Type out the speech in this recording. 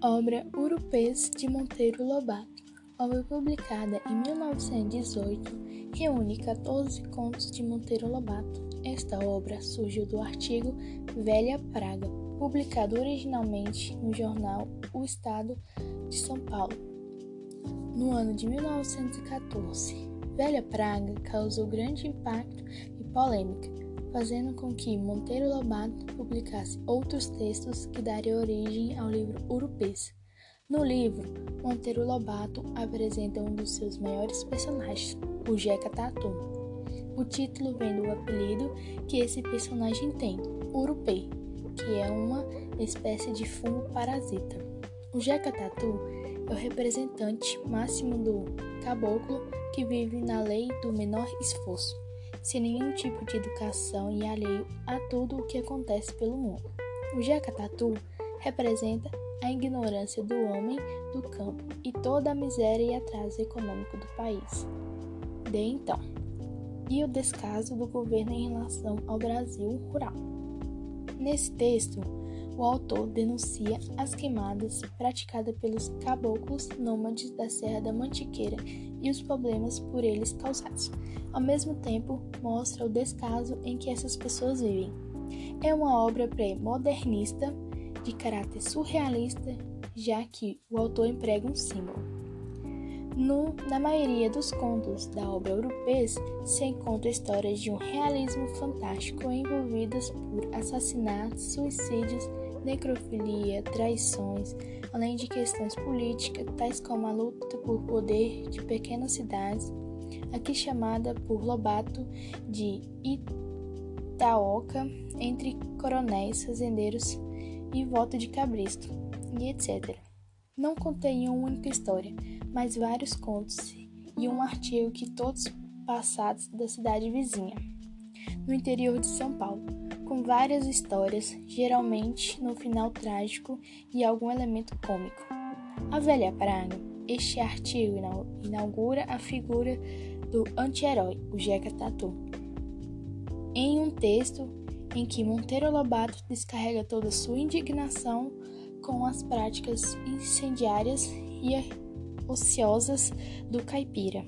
Obra Urupês de Monteiro Lobato. Obra publicada em 1918, reúne 14 contos de Monteiro Lobato. Esta obra surgiu do artigo Velha Praga, publicado originalmente no jornal O Estado de São Paulo, no ano de 1914. Velha Praga causou grande impacto e polêmica fazendo com que Monteiro Lobato publicasse outros textos que dariam origem ao livro Urupês. No livro, Monteiro Lobato apresenta um dos seus maiores personagens, o Jeca Tatu. O título vem do apelido que esse personagem tem, Urupê, que é uma espécie de fungo parasita. O Jeca Tatu é o representante máximo do caboclo que vive na lei do menor esforço sem nenhum tipo de educação e alheio a tudo o que acontece pelo mundo. O Jacatatu representa a ignorância do homem do campo e toda a miséria e atraso econômico do país. De então, e o descaso do governo em relação ao Brasil rural. Nesse texto, o autor denuncia as queimadas praticadas pelos caboclos nômades da Serra da Mantiqueira e os problemas por eles causados. Ao mesmo tempo, mostra o descaso em que essas pessoas vivem. É uma obra pré-modernista de caráter surrealista, já que o autor emprega um símbolo. No, na maioria dos contos da obra europeia se encontra histórias de um realismo fantástico envolvidas por assassinatos, suicídios necrofilia, traições, além de questões políticas, tais como a luta por poder de pequenas cidades, aqui chamada por Lobato de Itaoca, entre coronéis, fazendeiros e voto de cabristo, e etc. Não contém uma única história, mas vários contos e um artigo que todos passados da cidade vizinha, no interior de São Paulo com várias histórias, geralmente no final trágico e algum elemento cômico. A Velha Praga, este artigo inaugura a figura do anti-herói, o Jeca Tatu, em um texto em que Monteiro Lobato descarrega toda sua indignação com as práticas incendiárias e ociosas do caipira.